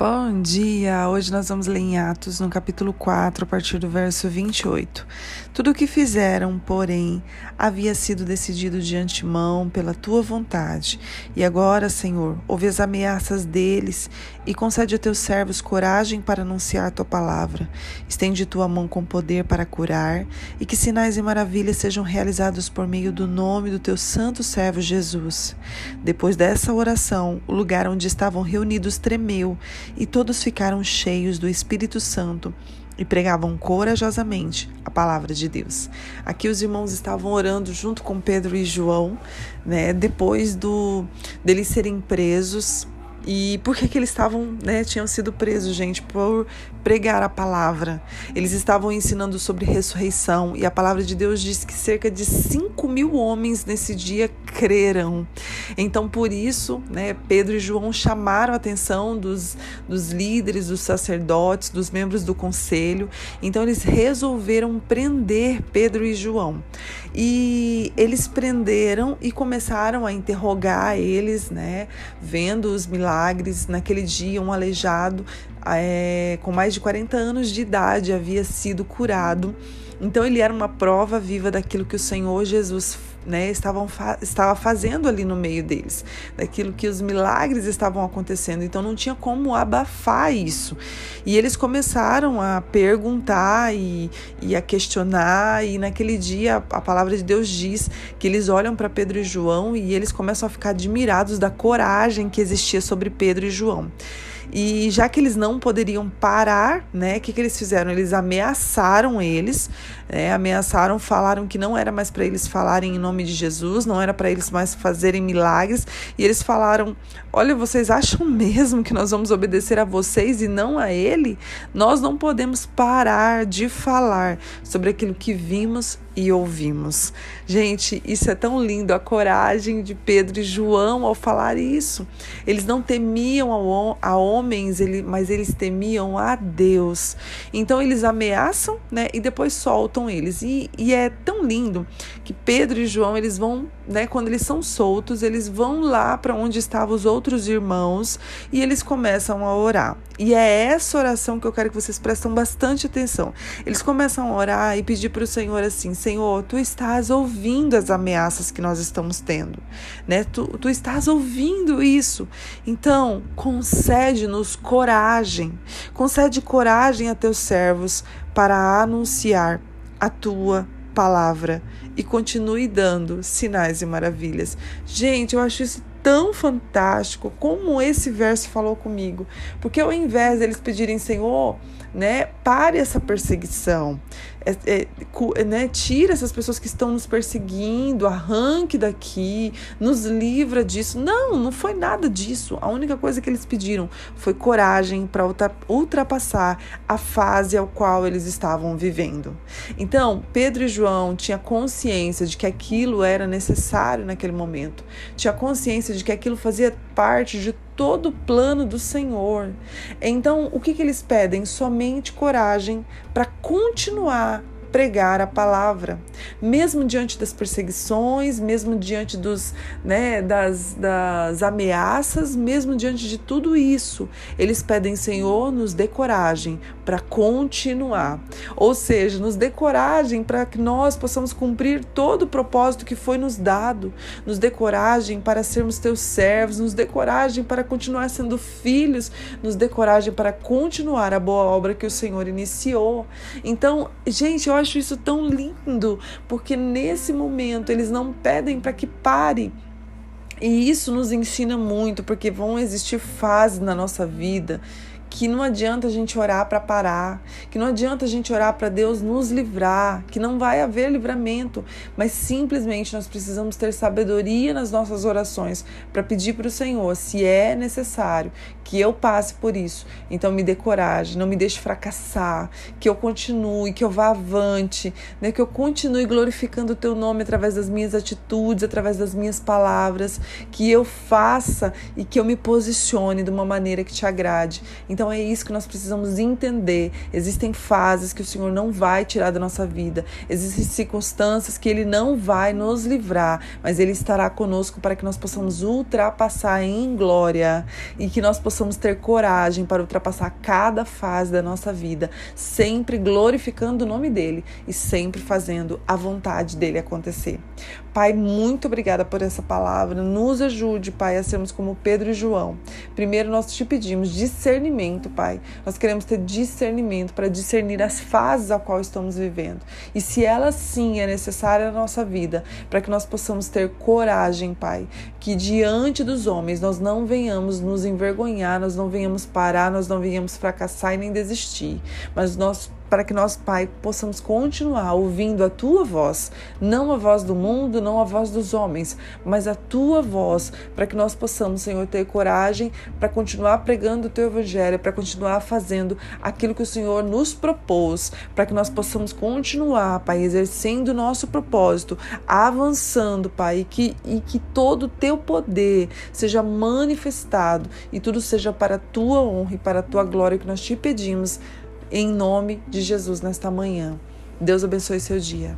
Bom dia! Hoje nós vamos ler em Atos, no capítulo 4, a partir do verso 28. Tudo o que fizeram, porém, havia sido decidido de antemão pela tua vontade. E agora, Senhor, ouve as ameaças deles e concede a teus servos coragem para anunciar tua palavra. Estende tua mão com poder para curar e que sinais e maravilhas sejam realizados por meio do nome do teu santo servo Jesus. Depois dessa oração, o lugar onde estavam reunidos tremeu e todos ficaram cheios do Espírito Santo e pregavam corajosamente a palavra de Deus. Aqui os irmãos estavam orando junto com Pedro e João, né, depois do deles serem presos e por que, que eles estavam, né, tinham sido presos, gente? Por pregar a palavra. Eles estavam ensinando sobre ressurreição e a palavra de Deus diz que cerca de 5 mil homens nesse dia creram. Então, por isso, né, Pedro e João chamaram a atenção dos, dos líderes, dos sacerdotes, dos membros do conselho. Então, eles resolveram prender Pedro e João. E eles prenderam e começaram a interrogar eles, né, vendo os milagres. Naquele dia, um aleijado é, com mais de 40 anos de idade havia sido curado. Então, ele era uma prova viva daquilo que o Senhor Jesus né, estavam fa estava fazendo ali no meio deles, daquilo que os milagres estavam acontecendo. Então não tinha como abafar isso. E eles começaram a perguntar e, e a questionar, e naquele dia a palavra de Deus diz que eles olham para Pedro e João e eles começam a ficar admirados da coragem que existia sobre Pedro e João. E já que eles não poderiam parar, né, o que, que eles fizeram? Eles ameaçaram eles, né, ameaçaram, falaram que não era mais para eles falarem em nome de Jesus, não era para eles mais fazerem milagres, e eles falaram: Olha, vocês acham mesmo que nós vamos obedecer a vocês e não a Ele? Nós não podemos parar de falar sobre aquilo que vimos e ouvimos. Gente, isso é tão lindo, a coragem de Pedro e João ao falar isso. Eles não temiam a homens, mas eles temiam a Deus. Então eles ameaçam, né, e depois soltam eles. E, e é tão lindo que Pedro e João, eles vão, né, quando eles são soltos, eles vão lá para onde estavam os outros irmãos e eles começam a orar. E é essa oração que eu quero que vocês prestem bastante atenção. Eles começam a orar e pedir para o Senhor assim: Senhor, tu estás ouvindo as ameaças que nós estamos tendo, né? Tu, tu estás ouvindo isso. Então, concede-nos coragem, concede coragem a teus servos para anunciar a tua palavra e continue dando sinais e maravilhas. Gente, eu acho isso tão fantástico como esse verso falou comigo, porque ao invés deles pedirem Senhor, né, pare essa perseguição, é, é, né, tira essas pessoas que estão nos perseguindo, arranque daqui, nos livra disso. Não, não foi nada disso. A única coisa que eles pediram foi coragem para ultrapassar a fase ao qual eles estavam vivendo. Então, Pedro e João tinham consciência de que aquilo era necessário naquele momento, tinha consciência de que aquilo fazia parte de todo o plano do Senhor. Então, o que, que eles pedem? Somente coragem para continuar pregar a palavra, mesmo diante das perseguições, mesmo diante dos, né, das, das ameaças, mesmo diante de tudo isso, eles pedem, Senhor, nos dê coragem para continuar. Ou seja, nos dê coragem para que nós possamos cumprir todo o propósito que foi nos dado, nos dê coragem para sermos teus servos, nos dê coragem para continuar sendo filhos, nos dê coragem para continuar a boa obra que o Senhor iniciou. Então, gente, eu acho isso tão lindo, porque nesse momento eles não pedem para que pare. E isso nos ensina muito, porque vão existir fases na nossa vida que não adianta a gente orar para parar, que não adianta a gente orar para Deus nos livrar, que não vai haver livramento, mas simplesmente nós precisamos ter sabedoria nas nossas orações para pedir para o Senhor, se é necessário, que eu passe por isso. Então me dê coragem, não me deixe fracassar, que eu continue, que eu vá avante, né? que eu continue glorificando o teu nome através das minhas atitudes, através das minhas palavras, que eu faça e que eu me posicione de uma maneira que te agrade. Então, Então é isso que nós precisamos entender. Existem fases que o Senhor não vai tirar da nossa vida, existem circunstâncias que Ele não vai nos livrar, mas Ele estará conosco para que nós possamos ultrapassar em glória e que nós possamos ter coragem para ultrapassar cada fase da nossa vida, sempre glorificando o nome dEle e sempre fazendo a vontade dEle acontecer. Pai, muito obrigada por essa palavra. Nos ajude, Pai, a sermos como Pedro e João. Primeiro, nós te pedimos discernimento, Pai. Nós queremos ter discernimento para discernir as fases a qual estamos vivendo. E se ela sim é necessária na nossa vida, para que nós possamos ter coragem, Pai, que diante dos homens nós não venhamos nos envergonhar, nós não venhamos parar, nós não venhamos fracassar e nem desistir, mas nós para que nós, Pai, possamos continuar ouvindo a tua voz, não a voz do mundo, não a voz dos homens, mas a tua voz, para que nós possamos, Senhor, ter coragem para continuar pregando o teu evangelho, para continuar fazendo aquilo que o Senhor nos propôs, para que nós possamos continuar, Pai, exercendo o nosso propósito, avançando, Pai, e que, e que todo o teu poder seja manifestado e tudo seja para a tua honra e para a tua glória que nós te pedimos em nome de Jesus nesta manhã. Deus abençoe seu dia.